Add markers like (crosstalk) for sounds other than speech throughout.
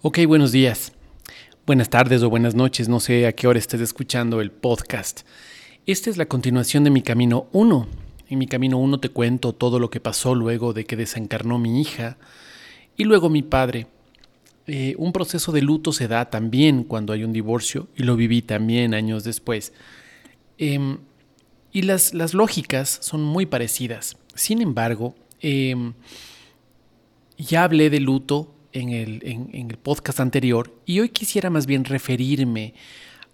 Ok, buenos días, buenas tardes o buenas noches, no sé a qué hora estés escuchando el podcast. Esta es la continuación de mi camino 1. En mi camino 1 te cuento todo lo que pasó luego de que desencarnó mi hija y luego mi padre. Eh, un proceso de luto se da también cuando hay un divorcio y lo viví también años después. Em, y las, las, lógicas son muy parecidas. Sin embargo, em, ya hablé de luto en el, en, el podcast anterior y hoy quisiera más bien referirme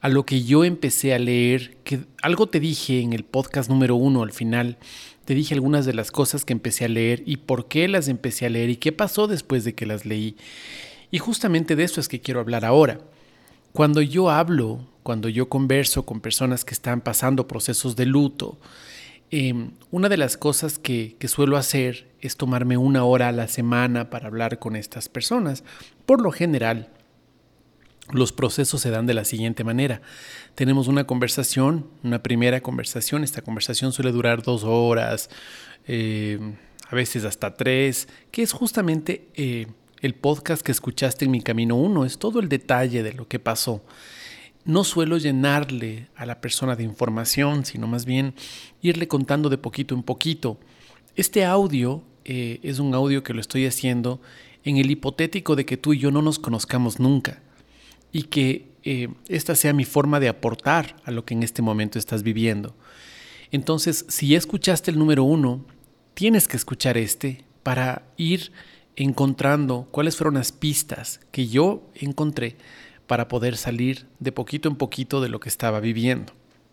a lo que yo empecé a leer, que algo te dije en el podcast número uno al final, te dije algunas de las cosas que empecé a leer y por qué las empecé a leer y qué pasó después de que las leí. Y justamente de eso es que quiero hablar ahora. Cuando yo hablo, cuando yo converso con personas que están pasando procesos de luto, Em, una de las cosas que, suelo hacer es tomarme una hora a la semana para hablar con estas personas. Por lo general, los procesos se dan de la siguiente manera. Tenemos una conversación, una primera conversación. Esta conversación suele durar dos horas, em, a veces hasta tres, que es justamente eh, el podcast que escuchaste en mi Camino 1. Es todo el detalle de lo que pasó no suelo llenarle a la persona de información, sino más bien irle contando de poquito en poquito. Este audio eh, es un audio que lo estoy haciendo en el hipotético de que tú y yo no nos conozcamos nunca y que eh, esta sea mi forma de aportar a lo que en este momento estás viviendo. Entonces, si escuchaste el número uno, tienes que escuchar este para ir encontrando cuáles fueron las pistas que yo encontré para poder salir de poquito en poquito de lo que estaba viviendo.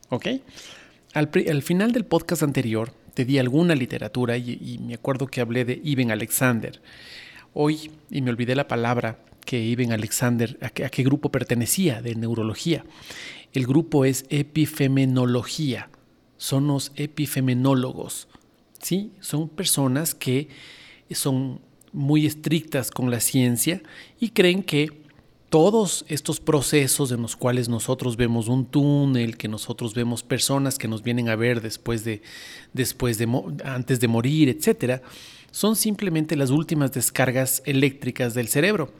¿Ok? Al, final del podcast anterior te di alguna literatura y, me acuerdo que hablé de Ibn Alexander. Hoy, y me olvidé la palabra que Ibn Alexander, a qué, grupo pertenecía de neurología. El grupo es epifemenología. Son los epifemenólogos. ¿sí? Son personas que son muy estrictas con la ciencia y creen que todos estos procesos en los cuales nosotros vemos un túnel, que nosotros vemos personas que nos vienen a ver después de, después de, antes de morir, etcétera, son simplemente las últimas descargas eléctricas del cerebro.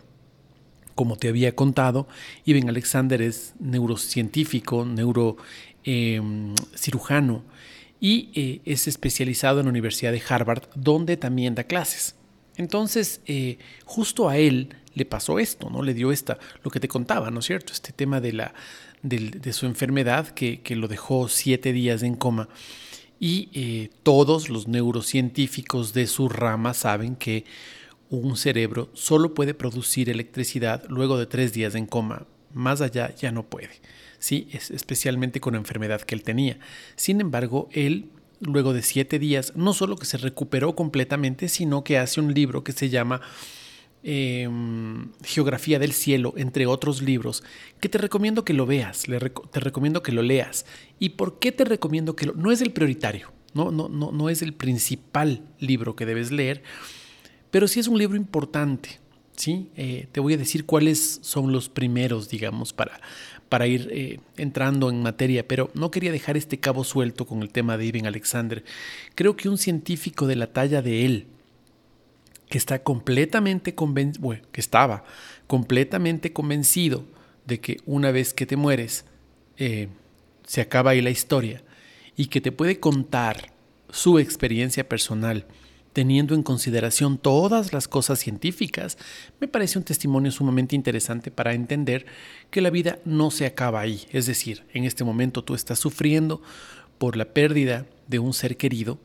Como te había contado, Iben Alexander es neurocientífico, neurocirujano em, y eh, es especializado en la Universidad de Harvard, donde también da clases. Entonces, eh, justo a él le pasó esto, ¿no? Le dio esta, lo que te contaba, ¿no es cierto? Este tema de, la, de, su enfermedad que, lo dejó siete días en coma. Y eh, todos los neurocientíficos de su rama saben que un cerebro solo puede producir electricidad luego de tres días en coma. Más allá ya no puede. Sí, es especialmente con la enfermedad que él tenía. Sin embargo, él luego de siete días, no solo que se recuperó completamente, sino que hace un libro que se llama em, Geografía del Cielo, entre otros libros, que te recomiendo que lo veas, te recomiendo que lo leas. ¿Y por qué te recomiendo que lo... No es el prioritario, no, no, no, no es el principal libro que debes leer, pero sí es un libro importante. ¿sí? Eh, te voy a decir cuáles son los primeros, digamos, para, para ir eh, entrando en materia, pero no quería dejar este cabo suelto con el tema de Ibn Alexander. Creo que un científico de la talla de él, que está completamente convencido, que estaba completamente convencido de que una vez que te mueres, eh, se acaba ahí la historia, y que te puede contar su experiencia personal, teniendo en consideración todas las cosas científicas, me parece un testimonio sumamente interesante para entender que la vida no se acaba ahí. Es decir, en este momento tú estás sufriendo por la pérdida de un ser querido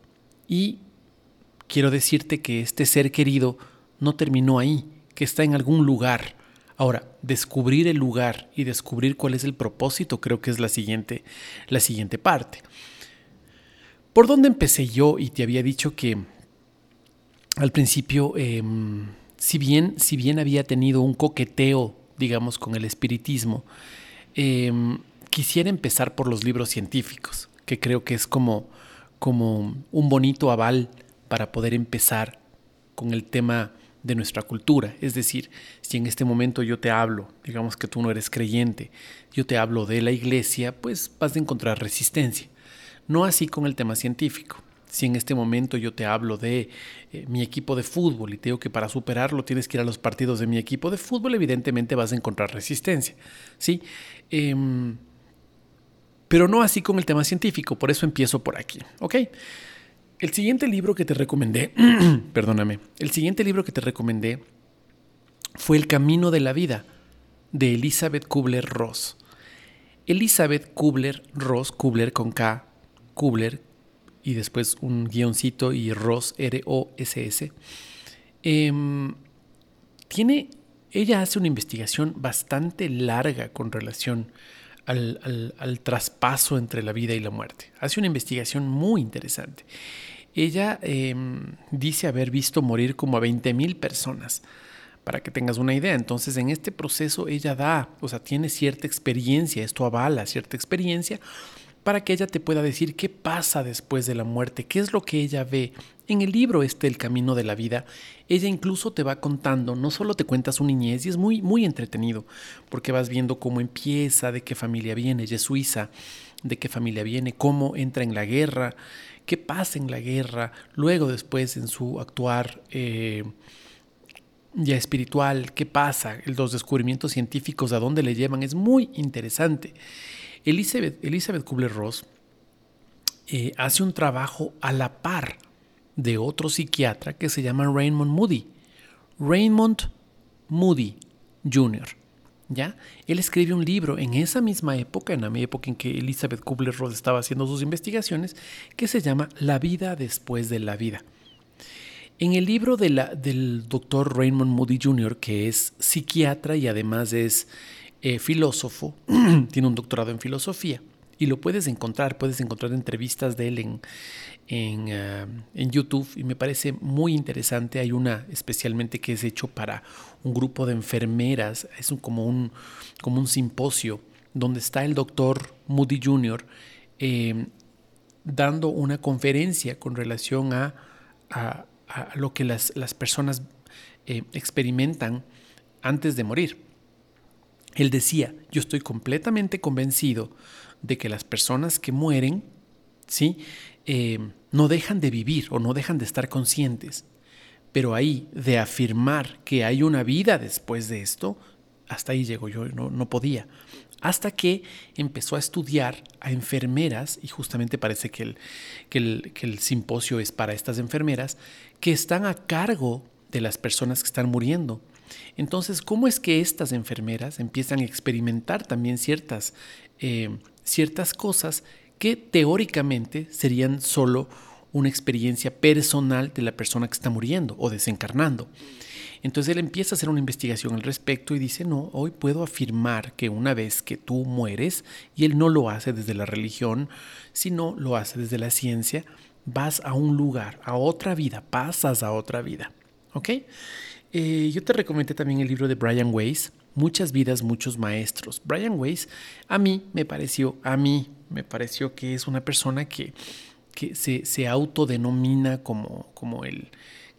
y quiero decirte que este ser querido no terminó ahí, que está en algún lugar. Ahora, descubrir el lugar y descubrir cuál es el propósito creo que es la siguiente, la siguiente parte. ¿Por dónde empecé yo? Y te había dicho que al principio, em, si, bien, si bien había tenido un coqueteo, digamos, con el espiritismo, em, quisiera empezar por los libros científicos, que creo que es como, como un bonito aval para poder empezar con el tema de nuestra cultura. Es decir, si en este momento yo te hablo, digamos que tú no eres creyente, yo te hablo de la iglesia, pues vas a encontrar resistencia. No así con el tema científico. Si en este momento yo te hablo de eh, mi equipo de fútbol y te digo que para superarlo tienes que ir a los partidos de mi equipo de fútbol, evidentemente vas a encontrar resistencia. ¿sí? Em, pero no así con el tema científico, por eso empiezo por aquí. ¿ok? El siguiente libro que te recomendé, (clears throat) perdóname, el siguiente libro que te recomendé fue El Camino de la Vida de Elizabeth Kubler-Ross. Elizabeth Kubler-Ross, Kubler con K, Kubler y después un guioncito y Ross, R-O-S-S, em, tiene, ella hace una investigación bastante larga con relación al, al, traspaso entre la vida y la muerte. Hace una investigación muy interesante. Ella em, dice haber visto morir como a 20.000 personas para que tengas una idea. Entonces, en este proceso ella da, o sea, tiene cierta experiencia, esto avala cierta experiencia para que ella te pueda decir qué pasa después de la muerte, qué es lo que ella ve. En el libro este El camino de la vida, ella incluso te va contando, no solo te cuenta su niñez y es muy muy entretenido, porque vas viendo cómo empieza, de qué familia viene, ella suiza, de qué familia viene, cómo entra en la guerra, qué pasa en la guerra, luego después en su actuar eh, ya espiritual, qué pasa, los descubrimientos científicos, a dónde le llevan, es muy interesante. Elizabeth, Elizabeth Kubler-Ross eh, hace un trabajo a la par de otro psiquiatra que se llama Raymond Moody. Raymond Moody Jr. ¿Ya? Él escribe un libro en esa misma época, en la época en que Elizabeth Kubler-Ross estaba haciendo sus investigaciones, que se llama La vida después de la vida. En el libro del doctor Raymond Moody Jr., que es psiquiatra y además es eh, filósofo, (clears throat) tiene un doctorado en filosofía y lo puedes encontrar, puedes encontrar entrevistas de él en, en, ah, en, YouTube y me parece muy interesante. Hay una especialmente que es hecho para un grupo de enfermeras, es un, como, un, como un simposio donde está el doctor Moody Jr. Eh, dando una conferencia con relación a, a lo que las, personas eh, experimentan antes de morir. Él decía, yo estoy completamente convencido de que las personas que mueren, ¿sí? Eh, no dejan de vivir o no dejan de estar conscientes. Pero ahí, de afirmar que hay una vida después de esto, hasta ahí llego yo, no, no podía hasta que empezó a estudiar a enfermeras, y justamente parece que el, que el, simposio es para estas enfermeras, que están a cargo de las personas que están muriendo. Entonces, ¿cómo es que estas enfermeras empiezan a experimentar también ciertas, eh, ciertas cosas que teóricamente serían solo una experiencia personal de la persona que está muriendo o desencarnando? Entonces él empieza a hacer una investigación al respecto y dice, no, hoy puedo afirmar que una vez que tú mueres, y él no lo hace desde la religión, sino lo hace desde la ciencia, vas a un lugar, a otra vida, pasas a otra vida. ¿Ok? Eh, yo te recomendé también el libro de Brian Weiss, Muchas vidas, muchos maestros. Brian Weiss, a mí me pareció, a mí me pareció que es una persona que, que se, se autodenomina como, como el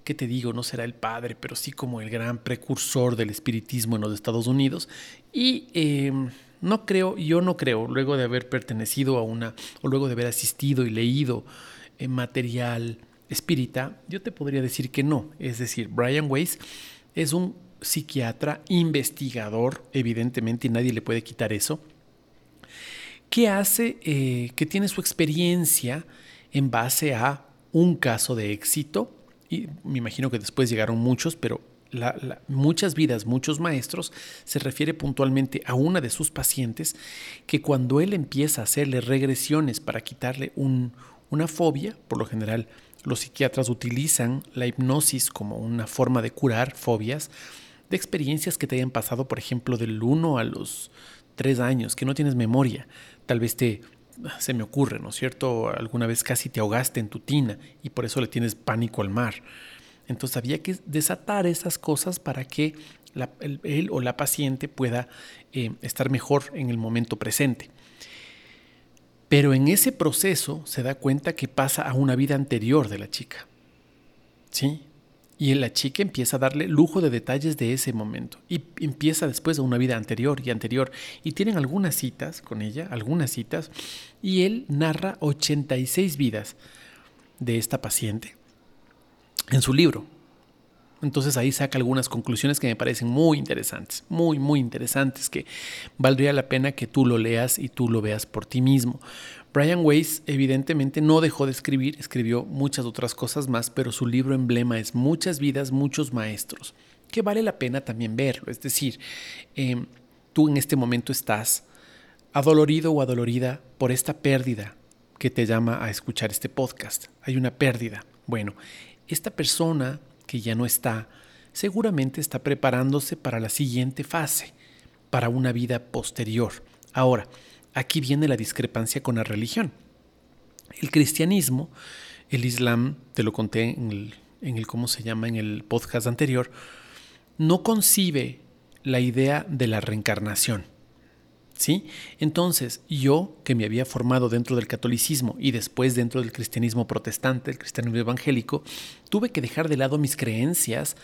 ¿qué te digo? No será el padre, pero sí como el gran precursor del espiritismo en los Estados Unidos. Y em, no creo, yo no creo, luego de haber pertenecido a una, o luego de haber asistido y leído eh, material espírita, yo te podría decir que no. Es decir, Brian Weiss es un psiquiatra, investigador, evidentemente, y nadie le puede quitar eso, que hace, eh, que tiene su experiencia en base a un caso de éxito y me imagino que después llegaron muchos, pero muchas vidas, muchos maestros, se refiere puntualmente a una de sus pacientes que cuando él empieza a hacerle regresiones para quitarle una fobia, por lo general los psiquiatras utilizan la hipnosis como una forma de curar fobias, de experiencias que te hayan pasado, por ejemplo, del 1 a los 3 años, que no tienes memoria, tal vez te se me ocurre, ¿no es cierto? Alguna vez casi te ahogaste en tu tina y por eso le tienes pánico al mar. Entonces había que desatar esas cosas para que él o la paciente pueda eh, estar mejor en el momento presente. Pero en ese proceso se da cuenta que pasa a una vida anterior de la chica. ¿Sí? Y la chica empieza a darle lujo de detalles de ese momento. Y empieza después de una vida anterior y anterior. Y tienen algunas citas con ella, algunas citas. Y él narra 86 vidas. de esta paciente en su libro. Entonces ahí saca algunas conclusiones que me parecen muy interesantes, muy, muy interesantes, que valdría la pena que tú lo leas y tú lo veas por ti mismo. Brian Weiss evidentemente no dejó de escribir, escribió muchas otras cosas más, pero su libro emblema es Muchas vidas, muchos maestros, que vale la pena también verlo. Es decir, em, tú en este momento estás adolorido o adolorida por esta pérdida que te llama a escuchar este podcast. Hay una pérdida. Bueno, esta persona que ya no está, seguramente está preparándose para la siguiente fase, para una vida posterior. Ahora, aquí viene la discrepancia con la religión. El cristianismo, el islam, te lo conté en el, en el ¿cómo se llama?, en el podcast anterior, no concibe la idea de la reencarnación. ¿Sí? Entonces, yo, que me había formado dentro del catolicismo y después dentro del cristianismo protestante, el cristianismo evangélico, tuve que dejar de lado mis creencias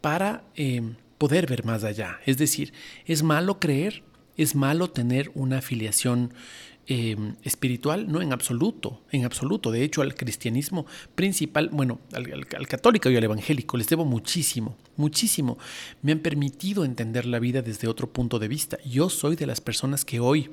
para eh, poder ver más allá. Es decir, ¿es malo creer? ¿Es malo tener una afiliación Em, espiritual, no en absoluto, en absoluto. De hecho, al cristianismo principal, bueno, al, católico y al evangélico les debo muchísimo, muchísimo. Me han permitido entender la vida desde otro punto de vista. Yo soy de las personas que hoy,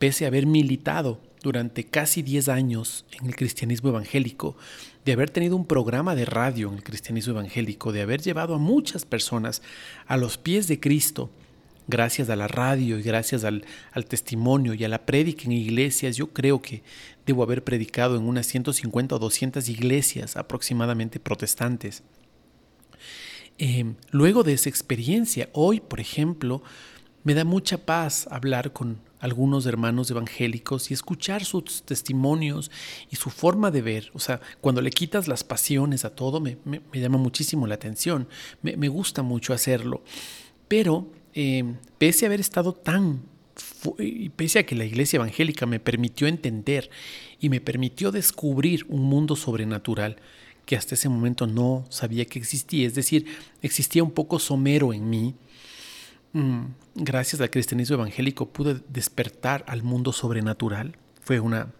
pese a haber militado durante casi 10 años en el cristianismo evangélico, de haber tenido un programa de radio en el cristianismo evangélico, de haber llevado a muchas personas a los pies de Cristo, gracias a la radio y gracias al, testimonio y a la prédica en iglesias, yo creo que debo haber predicado en unas 150 o 200 iglesias aproximadamente protestantes. Em, luego de esa experiencia, hoy, por ejemplo, me da mucha paz hablar con algunos hermanos evangélicos y escuchar sus testimonios y su forma de ver. O sea, cuando le quitas las pasiones a todo, me, llama muchísimo la atención. Me, me gusta mucho hacerlo. Pero eh, pese a haber estado tan, pese a que la iglesia evangélica me permitió entender y me permitió descubrir un mundo sobrenatural que hasta ese momento no sabía que existía, es decir, existía un poco somero en mí, mm, gracias al cristianismo evangélico pude despertar al mundo sobrenatural, fue una,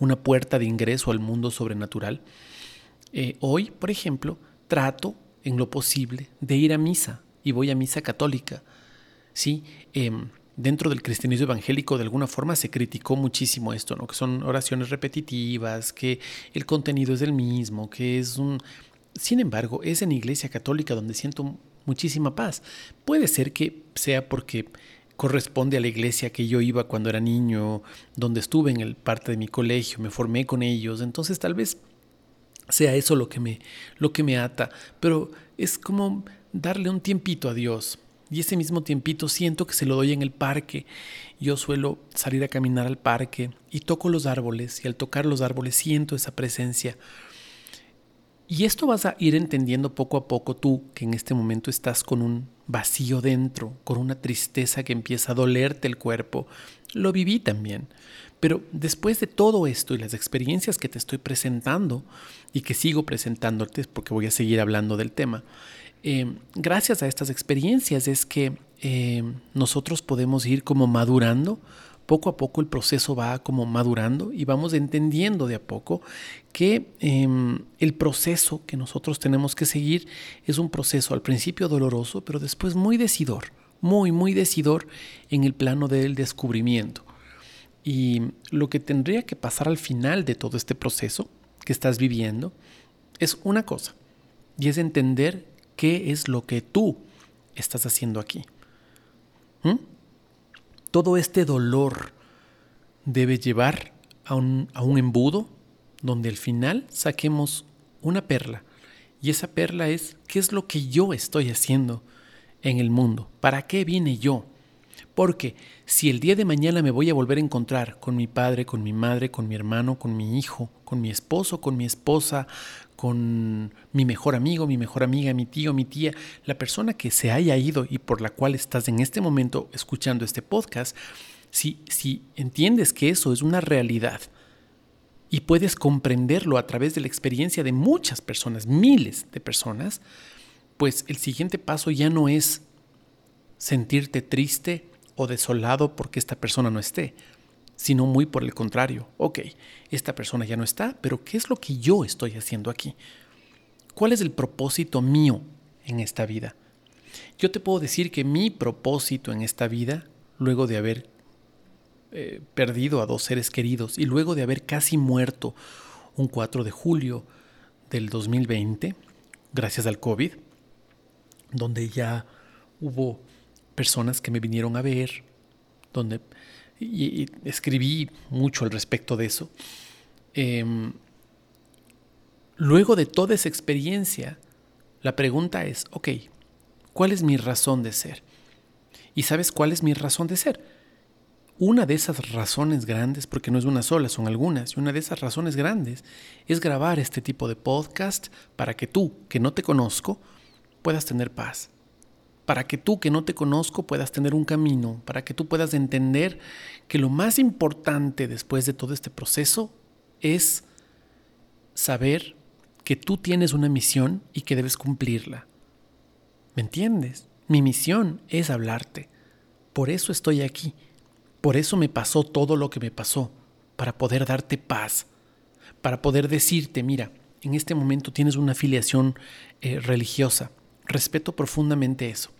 una puerta de ingreso al mundo sobrenatural. Eh, hoy, por ejemplo, trato en lo posible de ir a misa y voy a misa católica ¿sí? Em, dentro del cristianismo evangélico de alguna forma se criticó muchísimo esto, ¿no? que son oraciones repetitivas, que el contenido es el mismo, que es un... Sin embargo, es en Iglesia Católica donde siento muchísima paz. Puede ser que sea porque corresponde a la iglesia que yo iba cuando era niño, donde estuve en el parte de mi colegio, me formé con ellos, entonces tal vez sea eso lo que me lo que me ata, pero es como darle un tiempito a Dios, y ese mismo tiempito siento que se lo doy en el parque. Yo suelo salir a caminar al parque y toco los árboles y al tocar los árboles siento esa presencia. Y esto vas a ir entendiendo poco a poco tú que en este momento estás con un vacío dentro, con una tristeza que empieza a dolerte el cuerpo. Lo viví también. Pero después de todo esto y las experiencias que te estoy presentando y que sigo presentándote porque voy a seguir hablando del tema, Em, gracias a estas experiencias es que em, nosotros podemos ir como madurando. Poco a poco el proceso va como madurando y vamos entendiendo de a poco que em, el proceso que nosotros tenemos que seguir es un proceso al principio doloroso, pero después muy decidor, muy, muy decidor en el plano del descubrimiento. Y lo que tendría que pasar al final de todo este proceso que estás viviendo es una cosa, y es entender qué es lo que tú estás haciendo aquí. ¿Mm? Todo este dolor debe llevar a un, a un embudo donde al final saquemos una perla. Y esa perla es, ¿qué es lo que yo estoy haciendo en el mundo? ¿Para qué vine yo? Porque si el día de mañana me voy a volver a encontrar con mi padre, con mi madre, con mi hermano, con mi hijo, con mi esposo, con mi esposa, con mi mejor amigo, mi mejor amiga, mi tío, mi tía, la persona que se haya ido y por la cual estás en este momento escuchando este podcast, si, si entiendes que eso es una realidad y puedes comprenderlo a través de la experiencia de muchas personas, miles de personas, pues el siguiente paso ya no es sentirte triste, o desolado porque esta persona no esté. sino muy por el contrario. Ok, esta persona ya no está, pero ¿qué es lo que yo estoy haciendo aquí? ¿Cuál es el propósito mío en esta vida? Yo te puedo decir que mi propósito en esta vida, luego de haber eh, perdido a dos seres queridos y luego de haber casi muerto un 4 de julio del 2020, gracias al COVID, donde ya hubo personas que me vinieron a ver, donde escribí mucho al respecto de eso. Em, luego de toda esa experiencia, la pregunta es, ok, ¿cuál es mi razón de ser? ¿Y sabes cuál es mi razón de ser? Una de esas razones grandes, porque no es una sola, son algunas, y una de esas razones grandes es grabar este tipo de podcast para que tú, que no te conozco, puedas tener paz. Para que tú, que no te conozco, puedas tener un camino, para que tú puedas entender que lo más importante después de todo este proceso es saber que tú tienes una misión y que debes cumplirla. ¿Me entiendes? Mi misión es hablarte. Por eso estoy aquí por eso me pasó todo lo que me pasó, para poder darte paz, para poder decirte, mira, en este momento tienes una afiliación eh, religiosa. Respeto profundamente eso.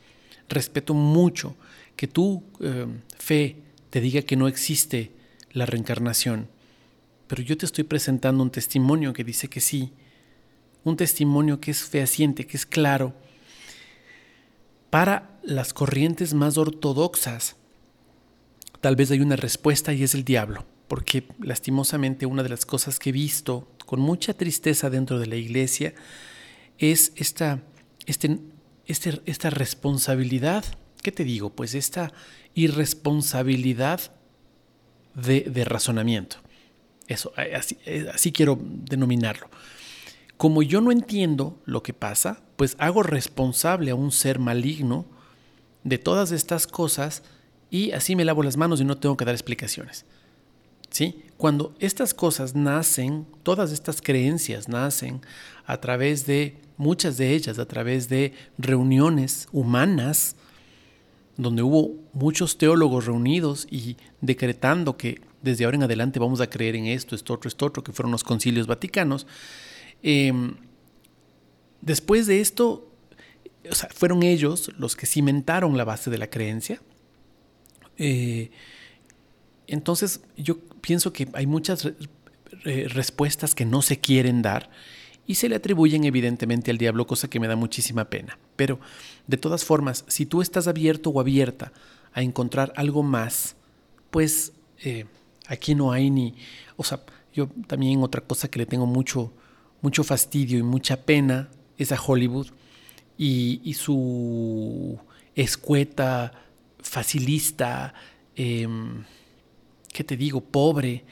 Respeto mucho que tu eh, fe te diga que no existe la reencarnación. Pero yo te estoy presentando un testimonio que dice que sí. Un testimonio que es fehaciente, que es claro. Para las corrientes más ortodoxas, tal vez hay una respuesta y es el diablo, porque lastimosamente una de las cosas que he visto con mucha tristeza dentro de la iglesia es esta, este, este, esta responsabilidad, ¿qué te digo? Pues esta irresponsabilidad de, razonamiento. Eso, así, así quiero denominarlo. Como yo no entiendo lo que pasa, pues hago responsable a un ser maligno de todas estas cosas y así me lavo las manos y no tengo que dar explicaciones. ¿Sí? Cuando estas cosas nacen, todas estas creencias nacen a través de, muchas de ellas, a través de reuniones humanas, donde hubo muchos teólogos reunidos y decretando que desde ahora en adelante vamos a creer en esto, esto otro, esto otro, que fueron los concilios vaticanos. Em, después de esto, fueron ellos los que cimentaron la base de la creencia, eh, entonces yo pienso que hay muchas respuestas que no se quieren dar y se le atribuyen evidentemente al diablo, cosa que me da muchísima pena. Pero de todas formas, si tú estás abierto o abierta a encontrar algo más, pues eh, aquí no hay ni... O sea, yo también otra cosa que le tengo mucho, mucho fastidio y mucha pena es a Hollywood y, y su escueta facilista, em, ¿qué te digo? Pobre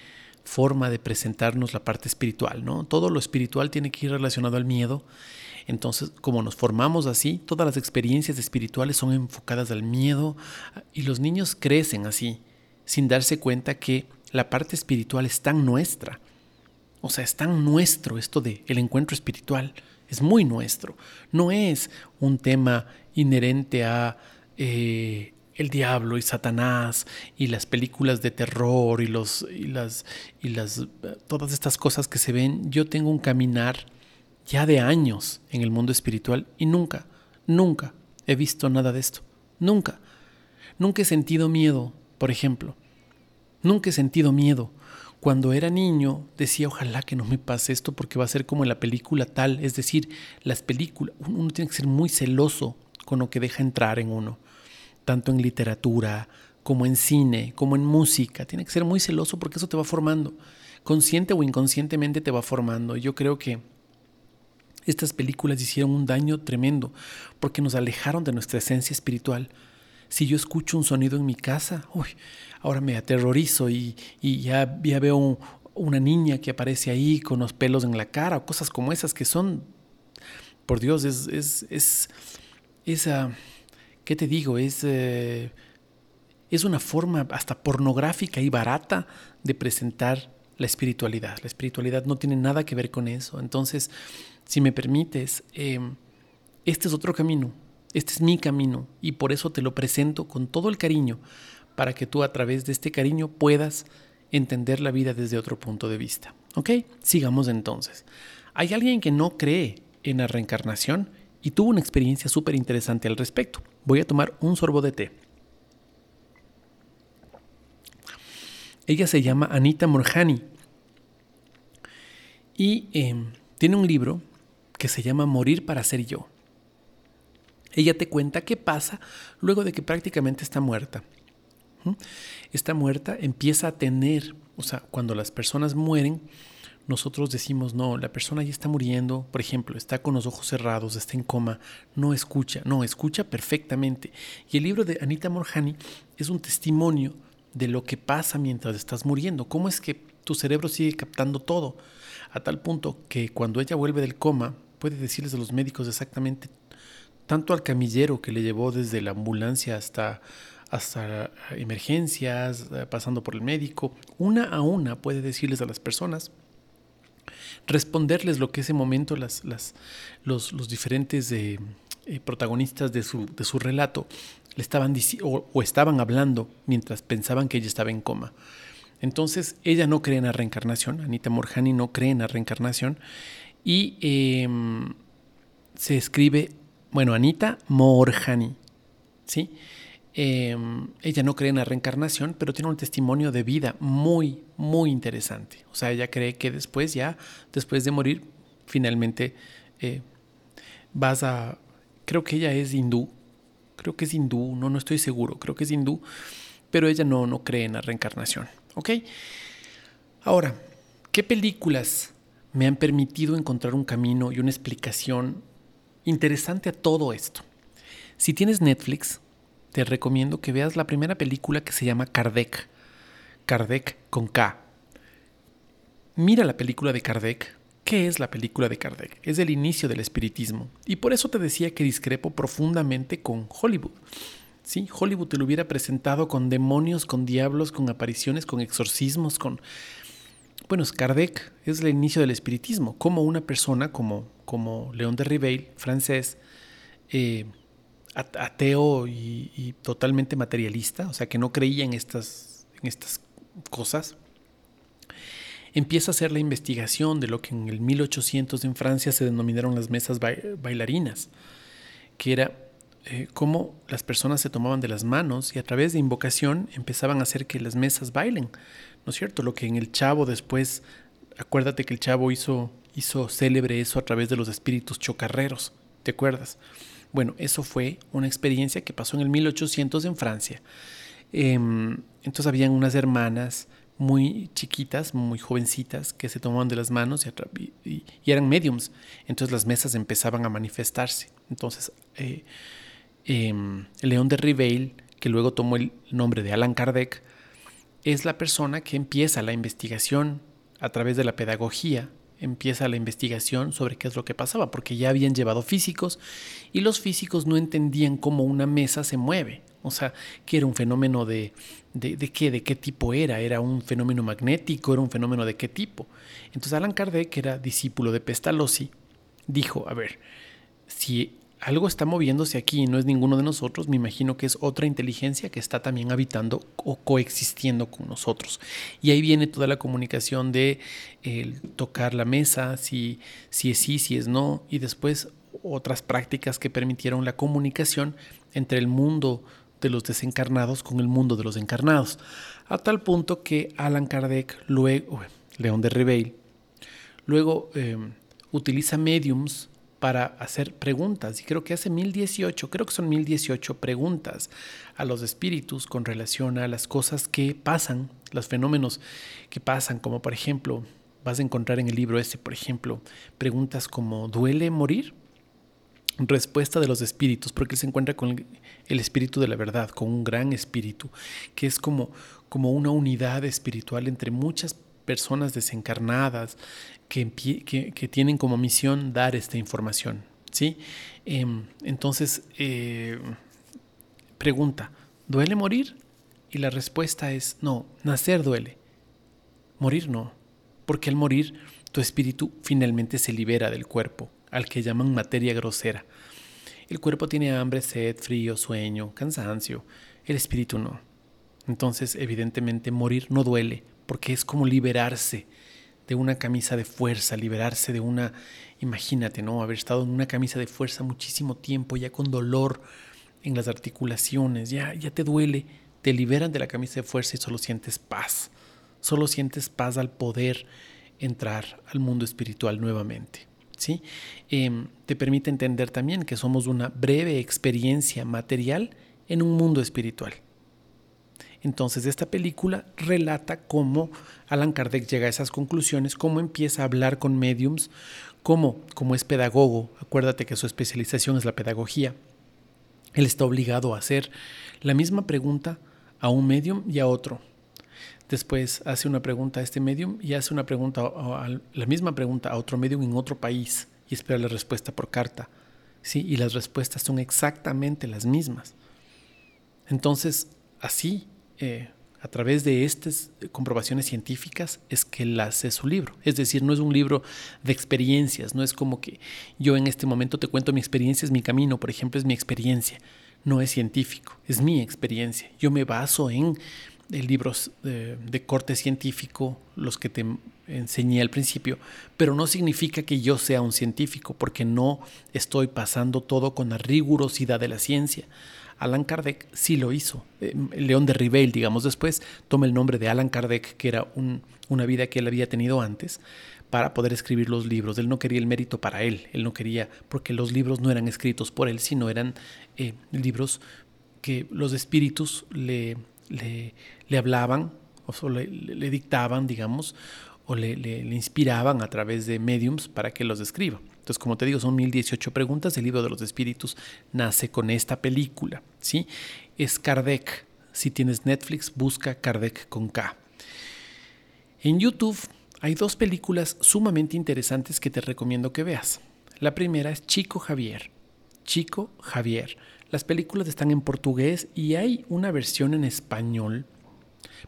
forma de presentarnos la parte espiritual, ¿no? Todo lo espiritual tiene que ir relacionado al miedo. Entonces, como nos formamos así, todas las experiencias espirituales son enfocadas al miedo y los niños crecen así, sin darse cuenta que la parte espiritual es tan nuestra. O sea, es tan nuestro esto de el encuentro espiritual, es muy nuestro. No es un tema inherente a eh, el diablo y Satanás y las películas de terror y los y las y las todas estas cosas que se ven, yo tengo un caminar ya de años en el mundo espiritual y nunca, nunca he visto nada de esto. Nunca. Nunca he sentido miedo, por ejemplo. Nunca he sentido miedo. Cuando era niño decía, ojalá que no me pase esto porque va a ser como en la película tal. Es decir, las películas, uno tiene que ser muy celoso con lo que deja entrar en uno tanto en literatura como en cine, como en música. Tiene que ser muy celoso porque eso te va formando. Consciente o inconscientemente te va formando. Yo creo que estas películas hicieron un daño tremendo porque nos alejaron de nuestra esencia espiritual. Si yo escucho un sonido en mi casa, uy, ahora me aterrorizo y, ya, ya veo una niña que aparece ahí con los pelos en la cara o cosas como esas que son, por Dios, es, es, es esa ¿qué te digo? Es, eh, es una forma hasta pornográfica y barata de presentar la espiritualidad. La espiritualidad no tiene nada que ver con eso. Entonces, si me permites, em, este es otro camino, este es mi camino y por eso te lo presento con todo el cariño, para que tú a través de este cariño puedas entender la vida desde otro punto de vista. ¿Ok? Sigamos entonces. Hay alguien que no cree en la reencarnación y tuvo una experiencia súper interesante al respecto. Voy a tomar un sorbo de té. Ella se llama Anita Morjani y em, tiene un libro que se llama Morir para ser yo. Ella te cuenta qué pasa luego de que prácticamente está muerta. Está muerta, empieza a tener, o sea, cuando las personas mueren, nosotros decimos, no, la persona ya está muriendo, por ejemplo, está con los ojos cerrados, está en coma, no escucha, no, escucha perfectamente. Y el libro de Anita Morjani es un testimonio de lo que pasa mientras estás muriendo, cómo es que tu cerebro sigue captando todo, a tal punto que cuando ella vuelve del coma, puede decirles a los médicos exactamente, tanto al camillero que le llevó desde la ambulancia hasta hasta emergencias, eh, pasando por el médico, una a una puede decirles a las personas responderles lo que ese momento las, las, los, los diferentes eh, eh, protagonistas de su, de su relato le estaban o, o estaban hablando mientras pensaban que ella estaba en coma. Entonces ella no cree en la reencarnación, Anita Morjani no cree en la reencarnación y em, se escribe, bueno, Anita Morjani, ¿sí? Em, ella no cree en la reencarnación, pero tiene un testimonio de vida muy, muy interesante. O sea, ella cree que después, ya, después de morir, finalmente eh, vas a... Creo que ella es hindú, creo que es hindú, no, no estoy seguro, creo que es hindú, pero ella no, no cree en la reencarnación. ¿Ok? Ahora, ¿qué películas me han permitido encontrar un camino y una explicación interesante a todo esto? Si tienes Netflix, te recomiendo que veas la primera película que se llama Kardec. Kardec con K. Mira la película de Kardec. ¿Qué es la película de Kardec? Es el inicio del espiritismo. Y por eso te decía que discrepo profundamente con Hollywood. Sí, Hollywood te lo hubiera presentado con demonios, con diablos, con apariciones, con exorcismos, con... Bueno, Kardec es el inicio del espiritismo. Como una persona como, como León de Riveil, francés, eh, ateo y, totalmente materialista, o sea, que no creía en estas, en estas cosas, empieza a hacer la investigación de lo que en el 1800 en Francia se denominaron las mesas bailarinas, que era eh, cómo las personas se tomaban de las manos y a través de invocación empezaban a hacer que las mesas bailen, ¿no es cierto? Lo que en el Chavo después, acuérdate que el Chavo hizo, hizo célebre eso a través de los espíritus chocarreros, ¿te acuerdas? Bueno, eso fue una experiencia que pasó en el 1800 en Francia. Em, entonces habían unas hermanas muy chiquitas, muy jovencitas, que se tomaban de las manos y, eran mediums. Entonces las mesas empezaban a manifestarse. Entonces, eh, em, León de Riveil, que luego tomó el nombre de Alan Kardec, es la persona que empieza la investigación a través de la pedagogía empieza la investigación sobre qué es lo que pasaba, porque ya habían llevado físicos y los físicos no entendían cómo una mesa se mueve. O sea, que era un fenómeno de, de, qué, de qué tipo era, era un fenómeno magnético, era un fenómeno de qué tipo. Entonces Alan Kardec, que era discípulo de Pestalozzi, dijo, a ver, si algo está moviéndose aquí y no es ninguno de nosotros, me imagino que es otra inteligencia que está también habitando o coexistiendo con nosotros. Y ahí viene toda la comunicación de tocar la mesa, si, es sí, si es no, y después otras prácticas que permitieron la comunicación entre el mundo de los desencarnados con el mundo de los encarnados, a tal punto que Alan Kardec, luego, León de Reveil, luego eh, utiliza mediums para hacer preguntas. Y creo que hace 1018, creo que son 1018 preguntas a los espíritus con relación a las cosas que pasan, los fenómenos que pasan, como por ejemplo, vas a encontrar en el libro este, por ejemplo, preguntas como ¿duele morir? Respuesta de los espíritus, porque se encuentra con el espíritu de la verdad, con un gran espíritu, que es como, como una unidad espiritual entre muchas personas desencarnadas que, que, tienen como misión dar esta información. ¿sí? Em, entonces, eh, pregunta, ¿duele morir? Y la respuesta es, no, nacer duele, morir no, porque al morir tu espíritu finalmente se libera del cuerpo, al que llaman materia grosera. El cuerpo tiene hambre, sed, frío, sueño, cansancio, el espíritu no. Entonces, evidentemente, morir no duele, porque es como liberarse de una camisa de fuerza, liberarse de una, imagínate, ¿no? Haber estado en una camisa de fuerza muchísimo tiempo, ya con dolor en las articulaciones, ya, ya te duele, te liberan de la camisa de fuerza y solo sientes paz, solo sientes paz al poder entrar al mundo espiritual nuevamente. ¿sí? Em, te permite entender también que somos una breve experiencia material en un mundo espiritual. Entonces esta película relata cómo Alan Kardec llega a esas conclusiones, cómo empieza a hablar con mediums, cómo, como es pedagogo, acuérdate que su especialización es la pedagogía, él está obligado a hacer la misma pregunta a un medium y a otro. Después hace una pregunta a este medium y hace una pregunta, la misma pregunta a otro medium en otro país y espera la respuesta por carta. ¿sí? Y las respuestas son exactamente las mismas. Entonces, así eh, a través de estas comprobaciones científicas es que él hace su libro. Es decir, no es un libro de experiencias, no es como que yo en este momento te cuento mi experiencia, es mi camino, por ejemplo, es mi experiencia. No es científico, es mi experiencia. Yo me baso en eh, libros de, de corte científico, los que te enseñé al principio, pero no significa que yo sea un científico, porque no estoy pasando todo con la rigurosidad de la ciencia. Alan Kardec sí lo hizo. Eh, León de Rivel, digamos, después toma el nombre de Alan Kardec, que era una vida que él había tenido antes, para poder escribir los libros. Él no quería el mérito para él, él no quería, porque los libros no eran escritos por él, sino eran eh, libros que los espíritus le, le, hablaban o le, le, dictaban, digamos, o le, inspiraban a través de mediums para que los escriba. Entonces, como te digo, son 1018 preguntas. El libro de los espíritus nace con esta película. ¿sí? Es Kardec. Si tienes Netflix, busca Kardec con K. En YouTube hay dos películas sumamente interesantes que te recomiendo que veas. La primera es Chico Javier. Chico Javier. Las películas están en portugués y hay una versión en español,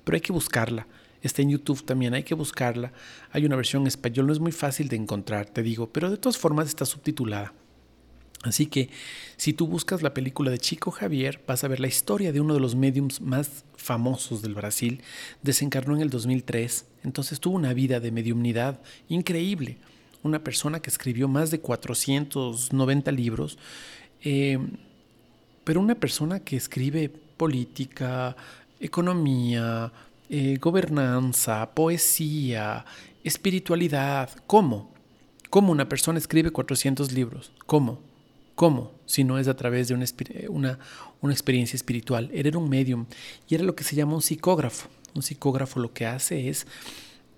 pero hay que buscarla. Está en YouTube también, hay que buscarla. Hay una versión en español, no es muy fácil de encontrar, te digo, pero de todas formas está subtitulada. Así que si tú buscas la película de Chico Javier, vas a ver la historia de uno de los mediums más famosos del Brasil. Desencarnó en el 2003, entonces tuvo una vida de mediumnidad increíble. Una persona que escribió más de 490 libros, eh, pero una persona que escribe política, economía, eh, gobernanza, poesía, espiritualidad. ¿Cómo? ¿Cómo una persona escribe 400 libros? ¿Cómo? ¿Cómo? Si no es a través de una, una, experiencia espiritual. Era un medium y era lo que se llama un psicógrafo. Un psicógrafo lo que hace es,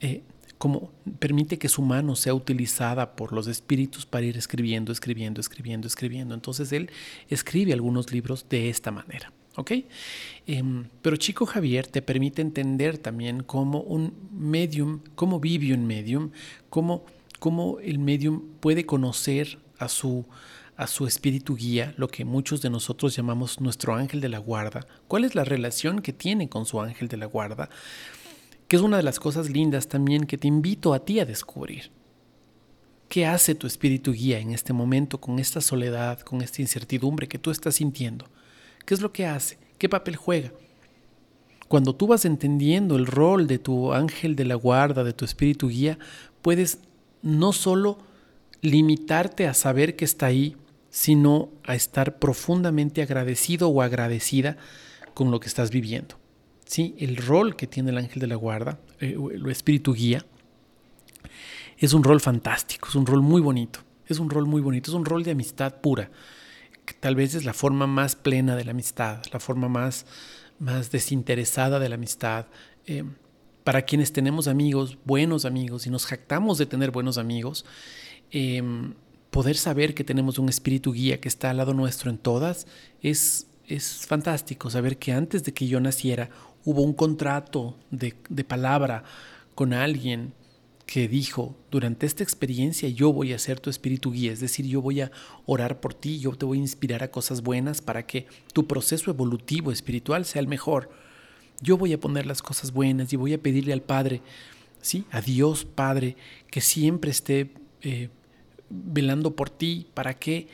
eh, como permite que su mano sea utilizada por los espíritus para ir escribiendo, escribiendo, escribiendo, escribiendo. Entonces él escribe algunos libros de esta manera. ¿Ok? Em, pero Chico Javier te permite entender también cómo un medium, cómo vive un medium, cómo, cómo el medium puede conocer a su, a su espíritu guía, lo que muchos de nosotros llamamos nuestro ángel de la guarda, cuál es la relación que tiene con su ángel de la guarda, que es una de las cosas lindas también que te invito a ti a descubrir. ¿Qué hace tu espíritu guía en este momento con esta soledad, con esta incertidumbre que tú estás sintiendo? ¿Qué es lo que hace? ¿Qué papel juega? Cuando tú vas entendiendo el rol de tu ángel de la guarda, de tu espíritu guía, puedes no solo limitarte a saber que está ahí, sino a estar profundamente agradecido o agradecida con lo que estás viviendo. ¿Sí? El rol que tiene el ángel de la guarda, eh, el espíritu guía, es un rol fantástico, es un rol muy bonito, es un rol muy bonito, es un rol de amistad pura tal vez es la forma más plena de la amistad, la forma más, más desinteresada de la amistad. Eh, para quienes tenemos amigos, buenos amigos, y nos jactamos de tener buenos amigos, em, poder saber que tenemos un espíritu guía que está al lado nuestro en todas, es, es fantástico. Saber que antes de que yo naciera hubo un contrato de, de palabra con alguien que dijo, durante esta experiencia yo voy a ser tu espíritu guía, es decir, yo voy a orar por ti, yo te voy a inspirar a cosas buenas para que tu proceso evolutivo espiritual sea el mejor. Yo voy a poner las cosas buenas y voy a pedirle al Padre, ¿sí? A Dios Padre, que siempre esté eh, velando por ti para que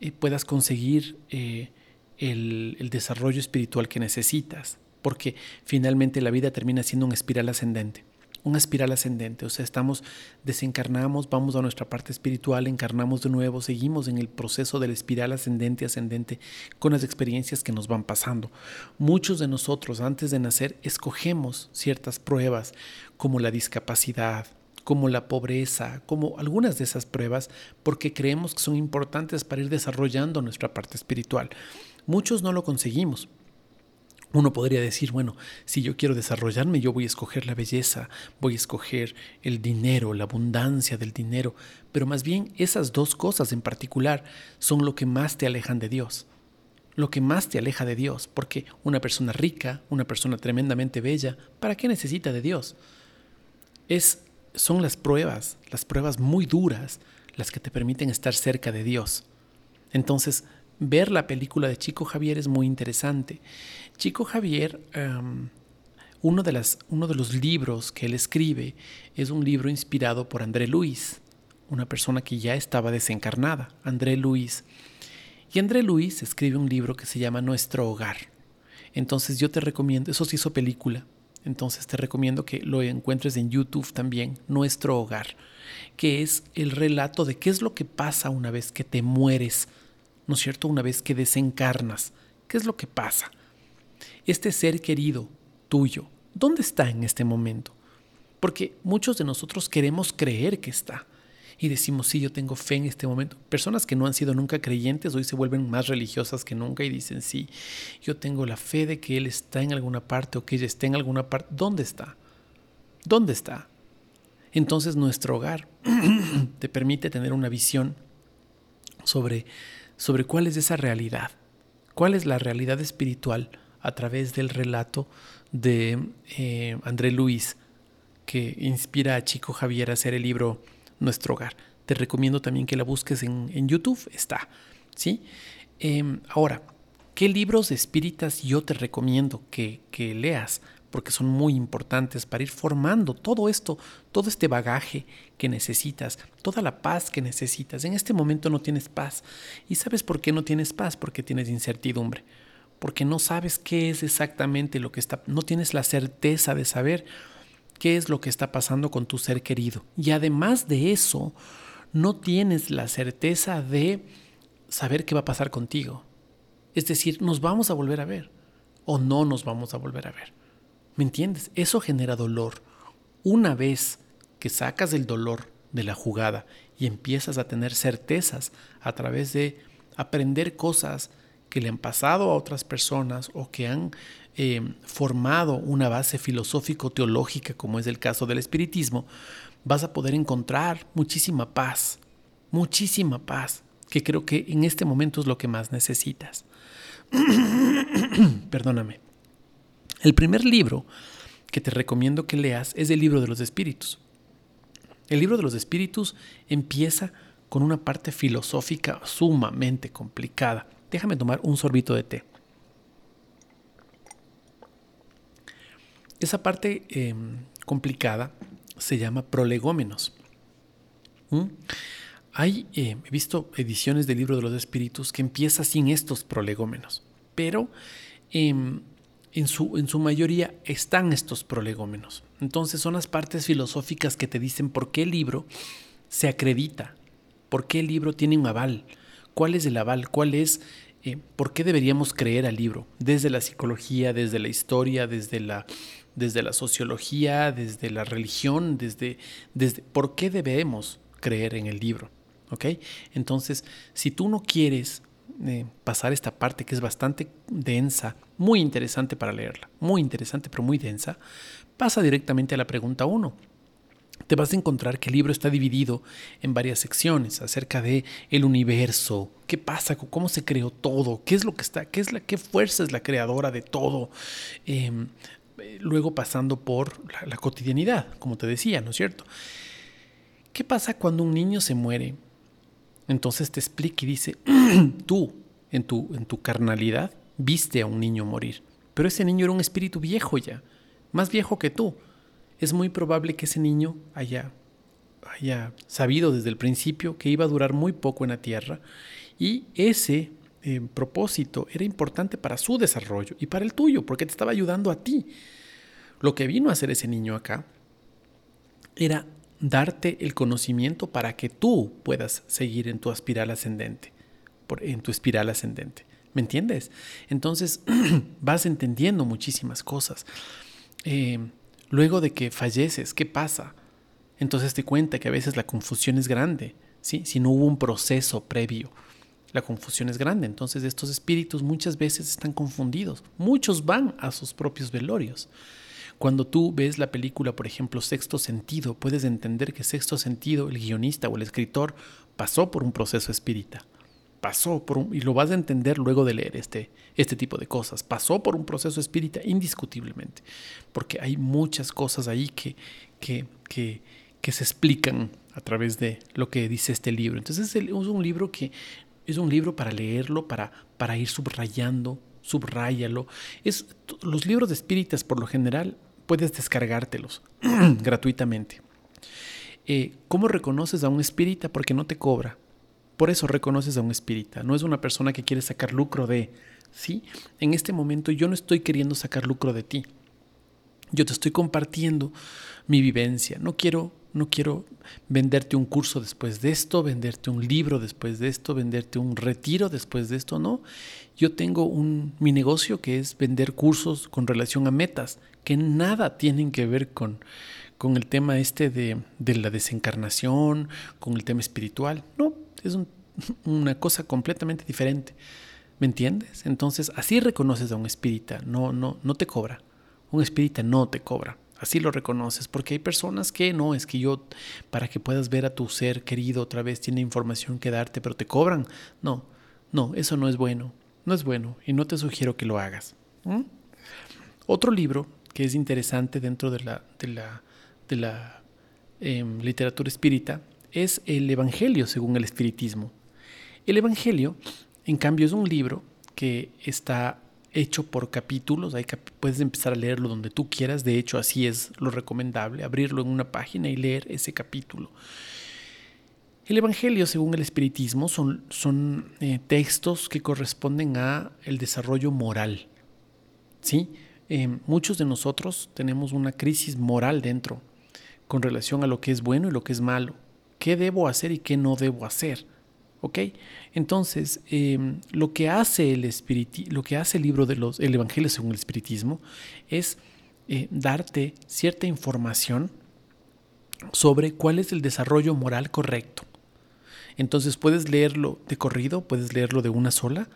eh, puedas conseguir eh, el, el desarrollo espiritual que necesitas. porque finalmente la vida termina siendo una espiral ascendente una espiral ascendente, o sea, estamos, desencarnamos, vamos a nuestra parte espiritual, encarnamos de nuevo, seguimos en el proceso de la espiral ascendente, ascendente, con las experiencias que nos van pasando. Muchos de nosotros antes de nacer escogemos ciertas pruebas, como la discapacidad, como la pobreza, como algunas de esas pruebas, porque creemos que son importantes para ir desarrollando nuestra parte espiritual. Muchos no lo conseguimos, uno podría decir, bueno, si yo quiero desarrollarme, yo voy a escoger la belleza, voy a escoger el dinero, la abundancia del dinero, pero más bien esas dos cosas en particular son lo que más te alejan de Dios, lo que más te aleja de Dios, porque una persona rica, una persona tremendamente bella, ¿para qué necesita de Dios? Es, son las pruebas, las pruebas muy duras, las que te permiten estar cerca de Dios. Entonces, ver la película de Chico Javier es muy interesante. Chico Javier, uno, de las, uno de los libros que él escribe es un libro inspirado por André Luis, una persona que ya estaba desencarnada, André Luis. Y André Luis escribe un libro que se llama Nuestro Hogar. Entonces yo te recomiendo, eso se hizo película, entonces te recomiendo que lo encuentres en YouTube también, Nuestro Hogar, que es el relato de qué es lo que pasa una vez que te mueres ¿no es cierto? Una vez que desencarnas, ¿qué es lo que pasa? Este ser querido tuyo, ¿dónde está en este momento? Porque muchos de nosotros queremos creer que está. Y decimos, sí, yo tengo fe en este momento. Personas que no han sido nunca creyentes hoy se vuelven más religiosas que nunca y dicen, sí, yo tengo la fe de que Él está en alguna parte o que ella está en alguna parte. ¿Dónde está? ¿Dónde está? Entonces nuestro hogar (clears throat) te permite tener una visión sobre sobre cuál es esa realidad, cuál es la realidad espiritual a través del relato de eh, André Luis, que inspira a Chico Javier a hacer el libro Nuestro Hogar. Te recomiendo también que la busques en, YouTube, está. ¿sí? Em, ahora, ¿qué libros espíritas yo te recomiendo que, que leas? Porque son muy importantes para ir formando todo esto, todo este bagaje que necesitas, toda la paz que necesitas. En este momento no tienes paz. ¿Y sabes por qué no tienes paz? Porque tienes incertidumbre. Porque no sabes qué es exactamente lo que está, no tienes la certeza de saber qué es lo que está pasando con tu ser querido. Y además de eso, no tienes la certeza de saber qué va a pasar contigo. Es decir, nos vamos a volver a ver o no nos vamos a volver a ver. ¿Me entiendes? Eso genera dolor. Una vez que sacas el dolor de la jugada y empiezas a tener certezas a través de aprender cosas que le han pasado a otras personas o que han eh, formado una base filosófico-teológica, como es el caso del espiritismo, vas a poder encontrar muchísima paz, muchísima paz, que creo que en este momento es lo que más necesitas. (coughs) Perdóname. El primer libro que te recomiendo que leas es el libro de los espíritus. El libro de los espíritus empieza con una parte filosófica sumamente complicada. Déjame tomar un sorbito de té. Esa parte em, complicada se llama prolegómenos. ¿Mm? Hay, em, he visto ediciones del libro de los espíritus que empieza sin estos prolegómenos, pero em, en su, en su mayoría están estos prolegómenos. Entonces son las partes filosóficas que te dicen por qué el libro se acredita, por qué el libro tiene un aval, cuál es el aval, cuál es, eh, por qué deberíamos creer al libro, desde la psicología, desde la historia, desde la, desde la sociología, desde la religión, desde, desde por qué debemos creer en el libro. ¿ok? Entonces, si tú no quieres eh, pasar esta parte que es bastante densa, muy interesante para leerla, muy interesante pero muy densa, pasa directamente a la pregunta 1. Te vas a encontrar que el libro está dividido en varias secciones acerca de el universo, qué pasa, cómo se creó todo, qué es lo que está, qué es la, qué fuerza es la creadora de todo. Em, luego pasando por la, la cotidianidad, como te decía, ¿no es cierto? ¿Qué pasa cuando un niño se muere entonces te explica y dice, (clears throat) tú, en tu, en tu carnalidad, viste a un niño morir, pero ese niño era un espíritu viejo ya, más viejo que tú. Es muy probable que ese niño haya, haya sabido desde el principio que iba a durar muy poco en la tierra y ese eh, propósito era importante para su desarrollo y para el tuyo, porque te estaba ayudando a ti. Lo que vino a hacer ese niño acá era darte el conocimiento para que tú puedas seguir en tu espiral ascendente, en tu espiral ascendente. ¿Me entiendes? Entonces (clears throat) vas entendiendo muchísimas cosas. Eh, luego de que falleces, ¿qué pasa? Entonces te cuenta que a veces la confusión es grande, ¿sí? Si no hubo un proceso previo, la confusión es grande. Entonces estos espíritus muchas veces están confundidos. Muchos van a sus propios velorios. Cuando tú ves la película, por ejemplo, Sexto Sentido, puedes entender que Sexto Sentido, el guionista o el escritor, pasó por un proceso espírita. Pasó por un, y lo vas a entender luego de leer este, este tipo de cosas. Pasó por un proceso espírita indiscutiblemente, porque hay muchas cosas ahí que, que, que, que se explican a través de lo que dice este libro. Entonces es un libro que es un libro para leerlo, para, para ir subrayando, subráyalo. Es, los libros de espíritas, por lo general, puedes descargártelos (clears throat) gratuitamente. Eh, ¿Cómo reconoces a un espírita? Porque no te cobra. Por eso reconoces a un espírita. No es una persona que quiere sacar lucro de, ¿sí? En este momento yo no estoy queriendo sacar lucro de ti. Yo te estoy compartiendo mi vivencia. No quiero no quiero venderte un curso después de esto, venderte un libro después de esto, venderte un retiro después de esto, no. Yo tengo un, mi negocio que es vender cursos con relación a metas, que nada tienen que ver con, con el tema este de, de la desencarnación, con el tema espiritual. No, es (laughs) una cosa completamente diferente. ¿Me entiendes? Entonces, así reconoces a un espírita, no, no, no te cobra. Un espírita no te cobra. Así lo reconoces, porque hay personas que no, es que yo, para que puedas ver a tu ser querido otra vez, tiene información que darte, pero te cobran. No, no, eso no es bueno, no es bueno y no te sugiero que lo hagas. Otro libro que es interesante dentro de la, de la, de la em, literatura espírita es el Evangelio según el espiritismo. El Evangelio, en cambio, es un libro que está hecho por capítulos, Hay puedes empezar a leerlo donde tú quieras, de hecho así es lo recomendable, abrirlo en una página y leer ese capítulo. El Evangelio, según el Espiritismo, son, son eh, textos que corresponden a el desarrollo moral. ¿sí? Eh, muchos de nosotros tenemos una crisis moral dentro con relación a lo que es bueno y lo que es malo. ¿Qué debo hacer y qué no debo hacer? ¿Ok? Entonces, em, lo, que hace el lo que hace el libro de los, el Evangelio según el Espiritismo es eh, darte cierta información sobre cuál es el desarrollo moral correcto. Entonces, puedes leerlo de corrido, puedes leerlo de una sola,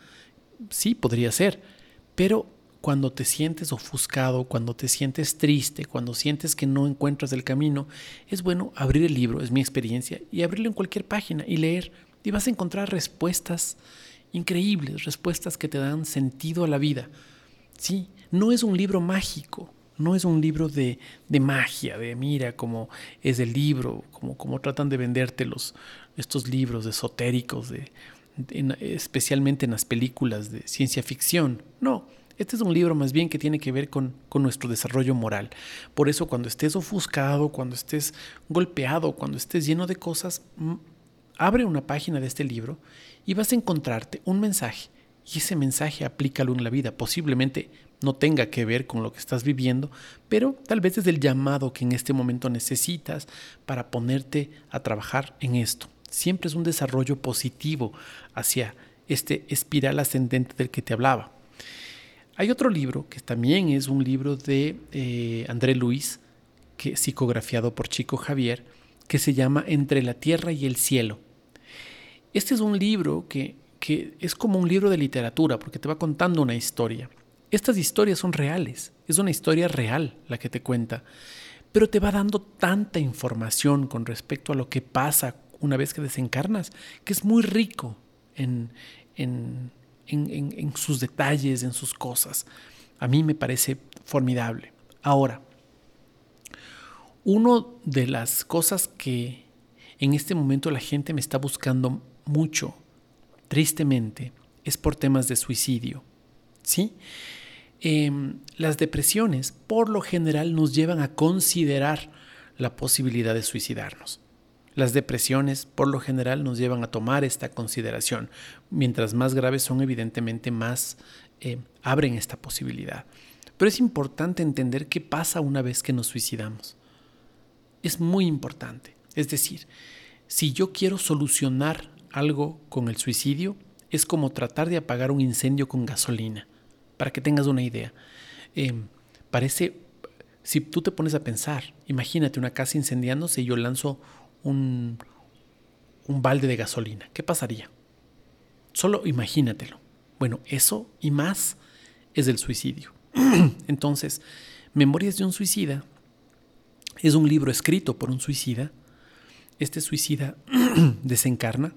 sí, podría ser, pero cuando te sientes ofuscado, cuando te sientes triste, cuando sientes que no encuentras el camino, es bueno abrir el libro, es mi experiencia, y abrirlo en cualquier página y leer y vas a encontrar respuestas increíbles, respuestas que te dan sentido a la vida. Sí, no es un libro mágico, no es un libro de, magia, de mira cómo es el libro, como, como tratan de venderte los, estos libros esotéricos, de, especialmente en las películas de ciencia ficción. No, este es un libro más bien que tiene que ver con, con, nuestro desarrollo moral. Por eso cuando estés ofuscado, cuando estés golpeado, cuando estés lleno de cosas, abre una página de este libro y vas a encontrarte un mensaje. Y ese mensaje aplícalo en la vida. Posiblemente no tenga que ver con lo que estás viviendo, pero tal vez es el llamado que en este momento necesitas para ponerte a trabajar en esto. Siempre es un desarrollo positivo hacia este espiral ascendente del que te hablaba. Hay otro libro que también es un libro de eh, André Luis, que psicografiado por Chico Javier, que se llama Entre la Tierra y el Cielo. Este es un libro que, es como un libro de literatura porque te va contando una historia. Estas historias son reales, es una historia real la que te cuenta, pero te va dando tanta información con respecto a lo que pasa una vez que desencarnas, que es muy rico en, en, en sus detalles, en sus cosas. A mí me parece formidable. Ahora, una de las cosas que en este momento la gente me está buscando mucho, tristemente, es por temas de suicidio. ¿Sí? Em, las depresiones por lo general nos llevan a considerar la posibilidad de suicidarnos. Las depresiones por lo general nos llevan a tomar esta consideración. Mientras más graves son, evidentemente más eh, abren esta posibilidad. Pero es importante entender qué pasa una vez que nos suicidamos. Es muy importante. Es decir, si yo quiero solucionar algo con el suicidio, es como tratar de apagar un incendio con gasolina. Para que tengas una idea. Em, parece, si tú te pones a pensar, imagínate una casa incendiándose y yo lanzo un, un balde de gasolina. ¿Qué pasaría? Solo imagínatelo. Bueno, eso y más es el suicidio. (clears throat) Entonces, Memorias de un suicida es un libro escrito por un suicida. Este suicida (clears throat) desencarna,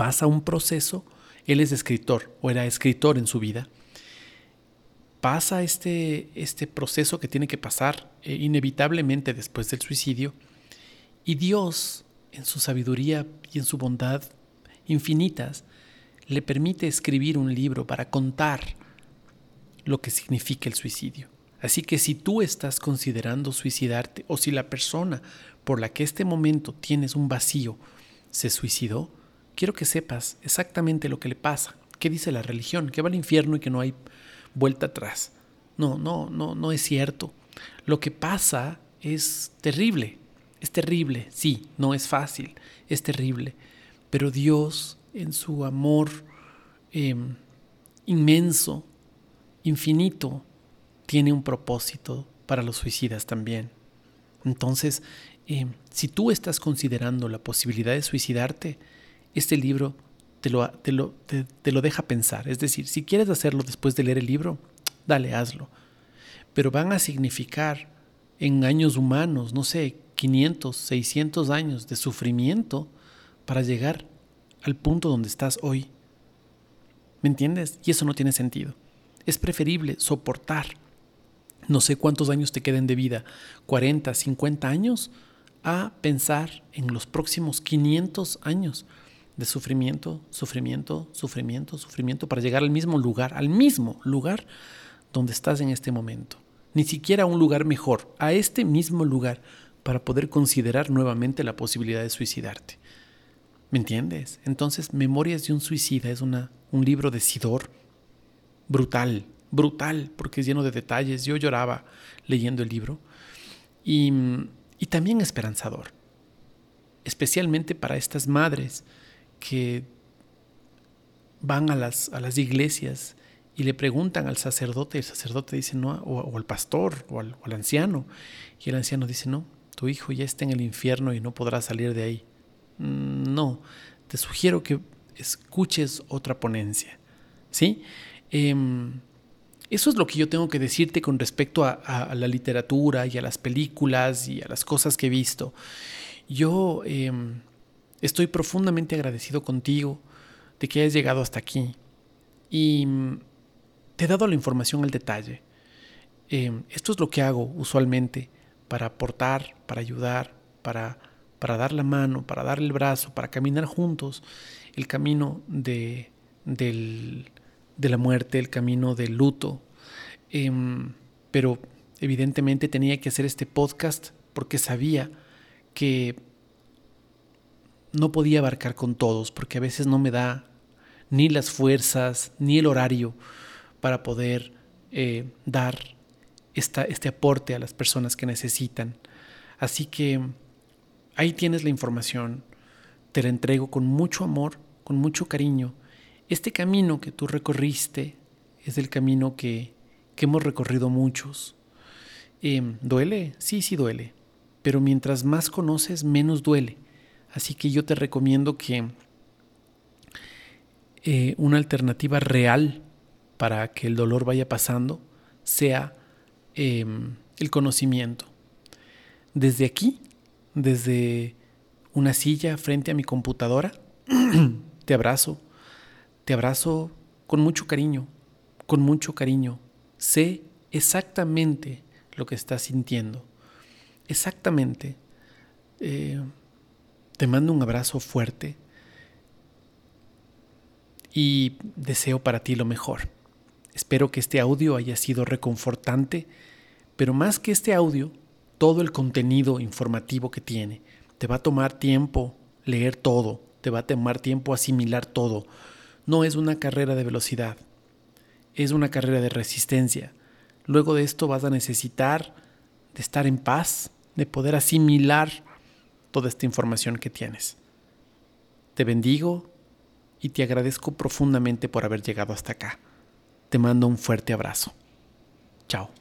pasa un proceso, él es escritor o era escritor en su vida, pasa este, este proceso que tiene que pasar eh, inevitablemente después del suicidio y Dios, en su sabiduría y en su bondad infinitas, le permite escribir un libro para contar lo que significa el suicidio. Así que si tú estás considerando suicidarte o si la persona por la que este momento tienes un vacío se suicidó, quiero que sepas exactamente lo que le pasa. ¿Qué dice la religión? Que va al infierno y que no hay vuelta atrás. No, no, no, no es cierto. Lo que pasa es terrible. Es terrible, sí, no es fácil, es terrible. Pero Dios, en su amor em, inmenso, infinito, tiene un propósito para los suicidas también. Entonces, eh, si tú estás considerando la posibilidad de suicidarte, este libro te lo, te, lo, te lo deja pensar. Es decir, si quieres hacerlo después de leer el libro, dale, hazlo. Pero van a significar en años humanos, no sé, 500, 600 años de sufrimiento para llegar al punto donde estás hoy. ¿Me entiendes? Y eso no tiene sentido. Es preferible soportar no sé cuántos años te queden de vida, 40, 50 años, a pensar en los próximos 500 años de sufrimiento, sufrimiento, sufrimiento, sufrimiento, para llegar al mismo lugar, al mismo lugar donde estás en este momento. Ni siquiera a un lugar mejor, a este mismo lugar, para poder considerar nuevamente la posibilidad de suicidarte. ¿Me entiendes? Entonces, Memorias de un suicida es una, un libro decidor, brutal, brutal, porque es lleno de detalles. Yo lloraba leyendo el libro. Y, y también esperanzador, especialmente para estas madres que van a las, a las iglesias y le preguntan al sacerdote, el sacerdote dice no, o, al pastor o al, anciano, y el anciano dice no, tu hijo ya está en el infierno y no podrá salir de ahí. Mm, no, te sugiero que escuches otra ponencia, ¿sí? Eh, eso es lo que yo tengo que decirte con respecto a, la literatura y a las películas y a las cosas que he visto. Yo em, estoy profundamente agradecido contigo de que hayas llegado hasta aquí y mm, te he dado la información al detalle. Em, esto es lo que hago usualmente para aportar, para ayudar, para, para dar la mano, para dar el brazo, para caminar juntos el camino de, del, de la muerte, el camino del luto. Em, pero evidentemente tenía que hacer este podcast porque sabía que no podía abarcar con todos, porque a veces no me da ni las fuerzas ni el horario para poder eh, dar esta, este aporte a las personas que necesitan. Así que ahí tienes la información, te la entrego con mucho amor, con mucho cariño este camino que tú recorriste es el camino que, hemos recorrido muchos. Em, ¿Duele? Sí, sí duele. Pero mientras más conoces, menos duele. Así que yo te recomiendo que eh, una alternativa real para que el dolor vaya pasando sea em, el conocimiento. Desde aquí, desde una silla frente a mi computadora, (clears throat) te abrazo te abrazo con mucho cariño, con mucho cariño. Sé exactamente lo que estás sintiendo. Exactamente. Eh, te mando un abrazo fuerte y deseo para ti lo mejor. Espero que este audio haya sido reconfortante, pero más que este audio, todo el contenido informativo que tiene Te va a tomar tiempo leer todo, te va a tomar tiempo asimilar todo. No es una carrera de velocidad, es una carrera de resistencia. Luego de esto vas a necesitar de estar en paz, de poder asimilar toda esta información que tienes. Te bendigo y te agradezco profundamente por haber llegado hasta acá. Te mando un fuerte abrazo. Chao.